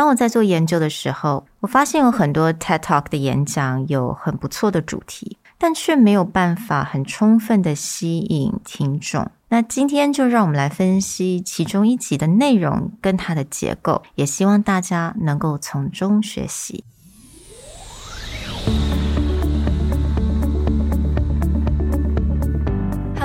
当我在做研究的时候，我发现有很多 TED Talk 的演讲有很不错的主题，但却没有办法很充分的吸引听众。那今天就让我们来分析其中一集的内容跟它的结构，也希望大家能够从中学习。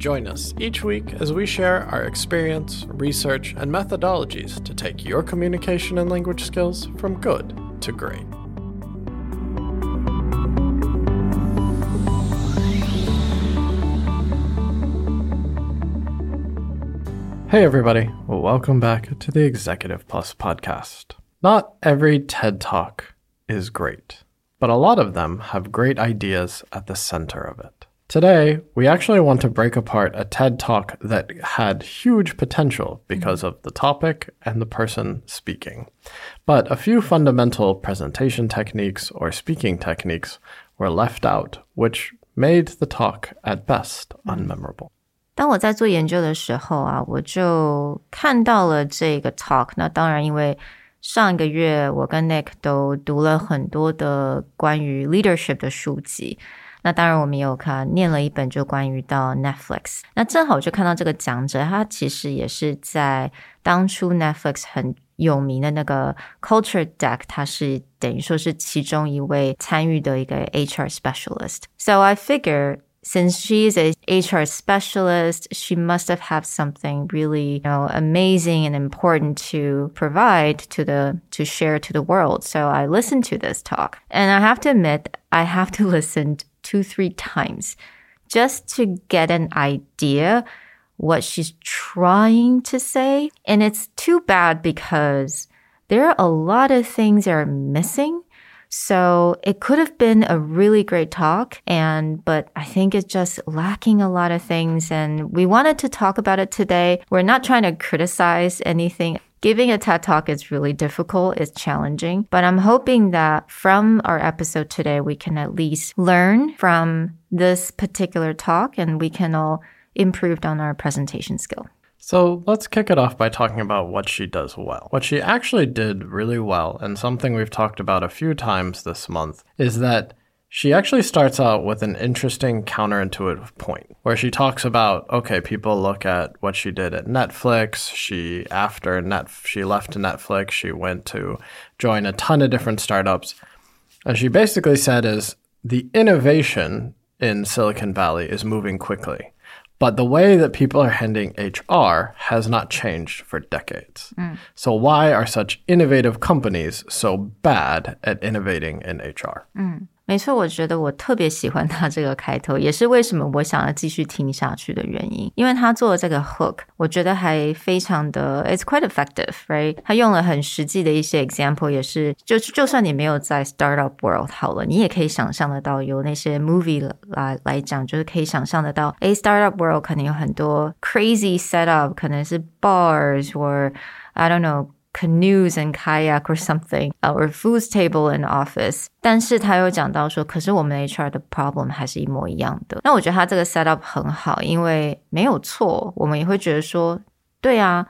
Join us each week as we share our experience, research, and methodologies to take your communication and language skills from good to great. Hey, everybody. Welcome back to the Executive Plus podcast. Not every TED Talk is great, but a lot of them have great ideas at the center of it. Today, we actually want to break apart a TED talk that had huge potential because of the topic and the person speaking. But a few fundamental presentation techniques or speaking techniques were left out, which made the talk at best unmemorable. 当我在做研究的时候啊，我就看到了这个 talk。那当然，因为上一个月我跟 Nick 都读了很多的关于 leadership 的书籍。 那当然，我们也有看念了一本就关于到 Netflix。那正好就看到这个讲者，他其实也是在当初 Netflix 很有名的那个 Culture Deck，他是等于说是其中一位参与的一个 HR specialist。So I figure. Since she is a HR specialist, she must have had something really, you know, amazing and important to provide to the to share to the world. So I listened to this talk, and I have to admit, I have to listen two, three times just to get an idea what she's trying to say. And it's too bad because there are a lot of things that are missing. So it could have been a really great talk and but I think it's just lacking a lot of things and we wanted to talk about it today. We're not trying to criticize anything. Giving a TED Talk is really difficult, it's challenging, but I'm hoping that from our episode today, we can at least learn from this particular talk and we can all improve on our presentation skill. So let's kick it off by talking about what she does well. What she actually did really well, and something we've talked about a few times this month, is that she actually starts out with an interesting counterintuitive point where she talks about okay, people look at what she did at Netflix. She after net she left Netflix, she went to join a ton of different startups. And she basically said is the innovation in Silicon Valley is moving quickly. But the way that people are handling HR has not changed for decades. Mm. So, why are such innovative companies so bad at innovating in HR? Mm. 没错，我觉得我特别喜欢他这个开头，也是为什么我想要继续听下去的原因。因为他做的这个 hook，我觉得还非常的，it's quite effective，right？他用了很实际的一些 example，也是就就算你没有在 startup world 好了，你也可以想象得到，有那些 movie 来来讲，就是可以想象得到，诶 startup world 可能有很多 crazy setup，可能是 bars or I don't know。 canoes and kayak or something, uh, or food table in office。但是他又讲到说，可是我们 HR 的 problem 还是一模一样的。那我觉得他这个 set up 很好，因为没有错，我们也会觉得说，对啊。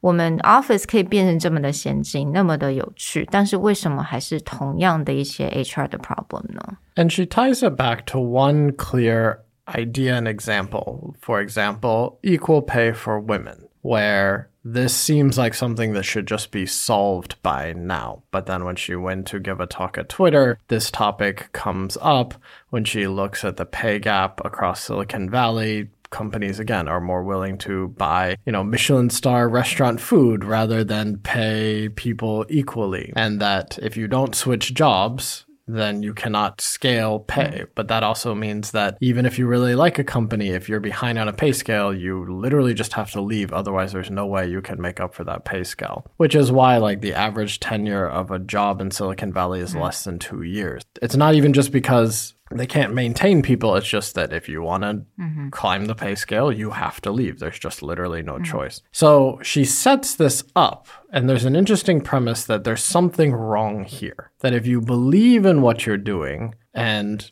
我们 office 可以变成这么的先进，那么的有趣，但是为什么还是同样的一些 HR 的 problem 呢？And she ties it back to one clear idea and example. For example, equal pay for women, where this seems like something that should just be solved by now. But then when she went to give a talk at Twitter, this topic comes up when she looks at the pay gap across Silicon Valley. Companies again are more willing to buy, you know, Michelin star restaurant food rather than pay people equally. And that if you don't switch jobs, then you cannot scale pay. But that also means that even if you really like a company, if you're behind on a pay scale, you literally just have to leave. Otherwise, there's no way you can make up for that pay scale. Which is why, like, the average tenure of a job in Silicon Valley is less than two years. It's not even just because they can't maintain people. It's just that if you want to mm-hmm. Climb the pay scale, you have to leave. There's just literally no mm-hmm. choice. So she sets this up, and there's an interesting premise that there's something wrong here. That if you believe in what you're doing and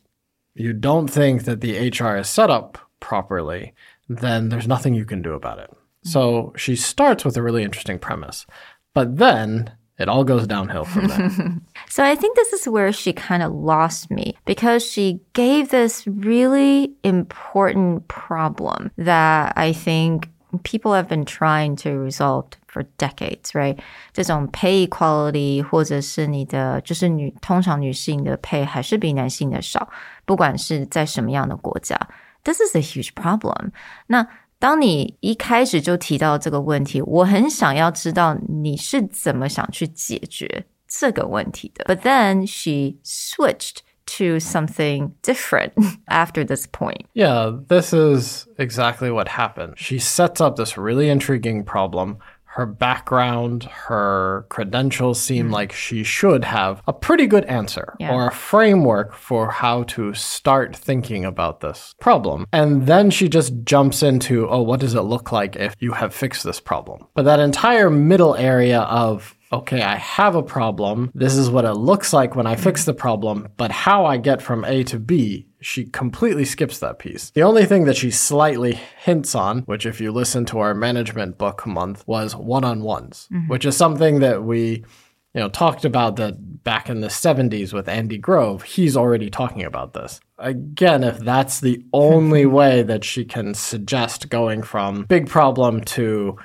you don't think that the HR is set up properly, then there's nothing you can do about it. Mm-hmm. So she starts with a really interesting premise. But then it all goes downhill from there. so I think this is where she kind of lost me because she gave this really important problem that I think people have been trying to resolve for decades, right? 这种 pay equality 或者是你的就是女通常女性的 pay 还是比男性的少，不管是在什么样的国家。This is a huge problem. 那当你一开始就提到这个问题，我很想要知道你是怎么想去解决 这个问题的。But then she switched to something different after this point. Yeah, this is exactly what happened. She sets up this really intriguing problem her background, her credentials seem mm. like she should have a pretty good answer yeah. or a framework for how to start thinking about this problem. And then she just jumps into, oh, what does it look like if you have fixed this problem? But that entire middle area of okay, I have a problem. This is what it looks like when I fix the problem, but how I get from A to B, she completely skips that piece. The only thing that she slightly hints on, which if you listen to our management book month, was one-on-ones, mm-hmm. which is something that we you know, talked about that back in the 70s with Andy Grove. He's already talking about this. Again, if that's the only way that she can suggest going from big problem to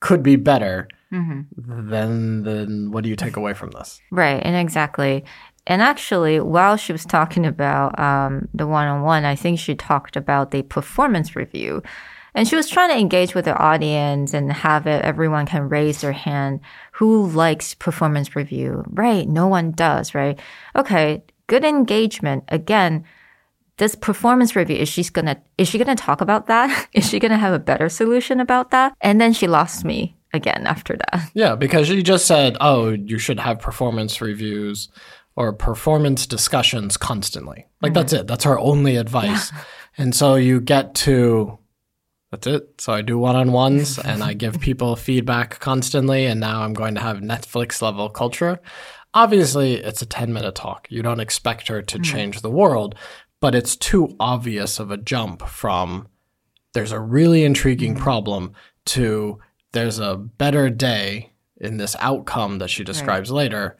could be better, mm-hmm. then then what do you take away from this? Right, and exactly. And actually, while she was talking about um, the one-on-one, I think she talked about the performance review. And she was trying to engage with the audience and have it, everyone can raise their hand. Who likes performance review? Right. No one does, right? Okay. Good engagement. Again, this performance review, is she gonna, is she gonna talk about that? Is she gonna have a better solution about that? And then she lost me again after that. Yeah, because she just said, oh, you should have performance reviews or performance discussions constantly. Like mm-hmm. that's it. That's her only advice. Yeah. And so you get to that's it. So I do one on ones and I give people feedback constantly. And now I'm going to have Netflix level culture. Obviously, it's a 10 minute talk. You don't expect her to mm-hmm. change the world, but it's too obvious of a jump from there's a really intriguing mm-hmm. problem to there's a better day in this outcome that she describes right. later,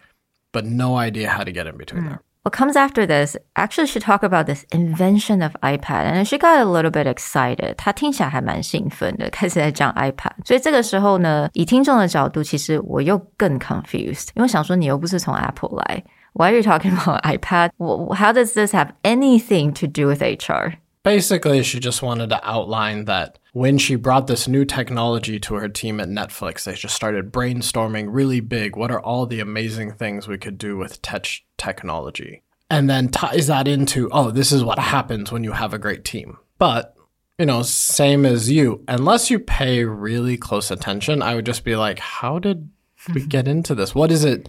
but no idea how to get in between mm. there. What comes after this actually should talk about this invention of iPad, and she got a little bit excited. 她听起来还蛮兴奋的，开始在讲 iPad。所以这个时候呢，以听众的角度，其实我又更 confused，因为想说你又不是从 Apple 来，Why are you talking about iPad? How does this have anything to do with HR? Basically, she just wanted to outline that when she brought this new technology to her team at Netflix, they just started brainstorming really big. What are all the amazing things we could do with tech technology? And then ties that into, oh, this is what happens when you have a great team. But, you know, same as you, unless you pay really close attention, I would just be like, how did we get into this? What is it?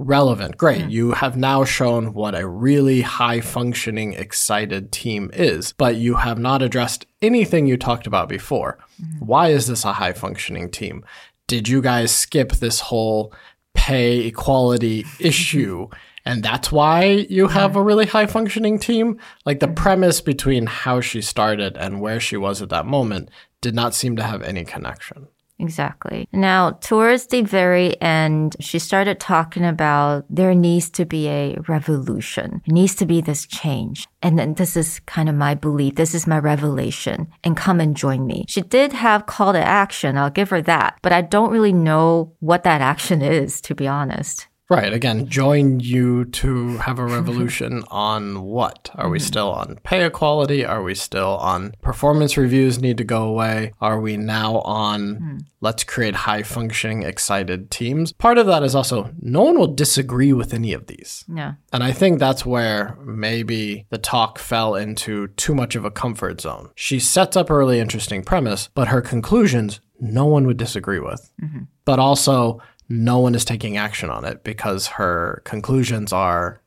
Relevant. Great. Mm. You have now shown what a really high functioning, excited team is, but you have not addressed anything you talked about before. Mm. Why is this a high functioning team? Did you guys skip this whole pay equality issue? And that's why you have a really high functioning team? Like the mm-hmm. premise between how she started and where she was at that moment did not seem to have any connection. Exactly. Now, towards the very end, she started talking about there needs to be a revolution. It needs to be this change. And then this is kind of my belief. This is my revelation. And come and join me. She did have call to action. I'll give her that. But I don't really know what that action is, to be honest. Right. Again, join you to have a revolution on what? Are we mm-hmm. still on pay equality? Are we still on performance reviews need to go away? Are we now on mm-hmm. let's create high functioning, excited teams? Part of that is also no one will disagree with any of these. Yeah. And I think that's where maybe the talk fell into too much of a comfort zone. She sets up a really interesting premise, but her conclusions no one would disagree with. Mm-hmm. But also, no one is taking action on it because her conclusions are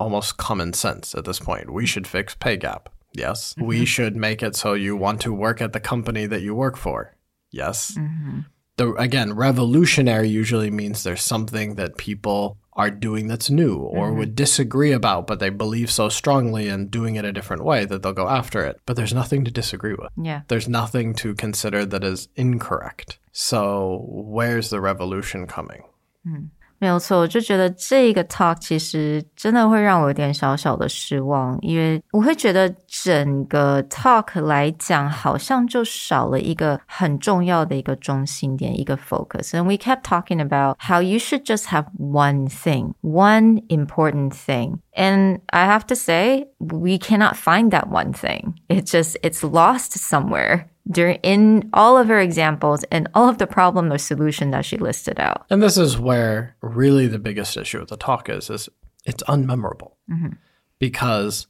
almost common sense at this point. We should fix pay gap. Yes. We mm-hmm. should make it so you want to work at the company that you work for. Yes. Mm-hmm. The again, revolutionary usually means there's something that people are doing that's new or mm-hmm. would disagree about, but they believe so strongly in doing it a different way that they'll go after it. But there's nothing to disagree with. Yeah. There's nothing to consider that is incorrect. So where's the revolution coming? Hmm. 没有错，我就觉得这个 talk 其实真的会让我有点小小的失望，因为我会觉得整个 talk 来讲，好像就少了一个很重要的一个中心点，一个 focus。And we kept talking about how you should just have one thing, one important thing. And I have to say, we cannot find that one thing. It just, it's lost somewhere during in all of her examples and all of the problem or solution that she listed out. And this is where really the biggest issue with the talk is is it's unmemorable. Mm-hmm. Because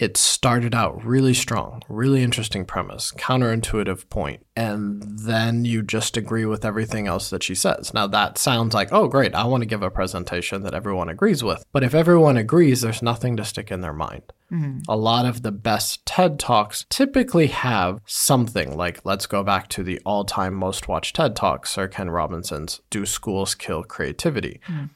it started out really strong, really interesting premise, counterintuitive point, and then you just agree with everything else that she says. Now that sounds like, oh great, I want to give a presentation that everyone agrees with. But if everyone agrees, there's nothing to stick in their mind. Mm-hmm. A lot of the best TED Talks typically have something like, let's go back to the all time most watched TED Talk, Sir Ken Robinson's Do Schools Kill Creativity? Mm-hmm.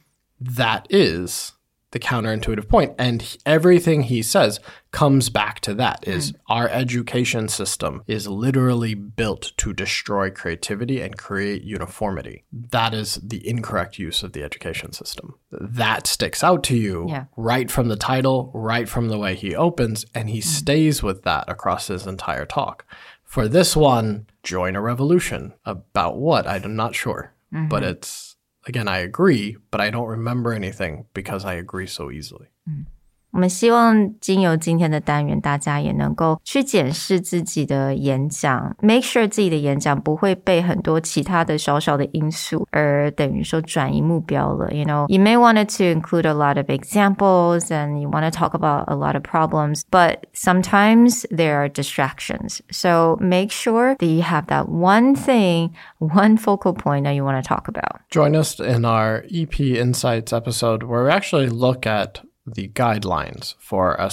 That is the counterintuitive point. And he- everything he says comes back to that is hmm. our education system is literally built to destroy creativity and create uniformity. That is the incorrect use of the education system. That sticks out to you Yeah. right from the title, right from the way he opens, and he hmm. stays with that across his entire talk. For this one, join a revolution. About what? I'm not sure. But mm-hmm. it's, again, I agree, but I don't remember anything because I agree so easily. Mm. 我们希望经由今天的单元，大家也能够去检视自己的演讲，make sure 自己的演讲不会被很多其他的小小的因素而等于说转移目标了。You know, you may want to include a lot of examples and you want to talk about a lot of problems, but sometimes there are distractions. So make sure that you have that one thing, one focal point that you want to talk about. Join us in our EP Insights episode where we actually look at the guidelines for a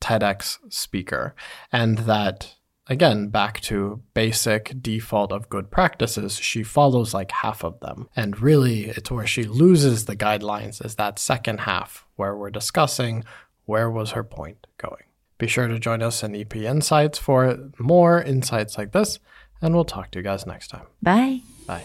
TEDx speaker and that again back to basic default of good practices she follows like half of them. And really it's where she loses the guidelines is that second half where we're discussing where was her point going. Be sure to join us in ep insights for more insights like this and we'll talk to you guys next time. Bye. bye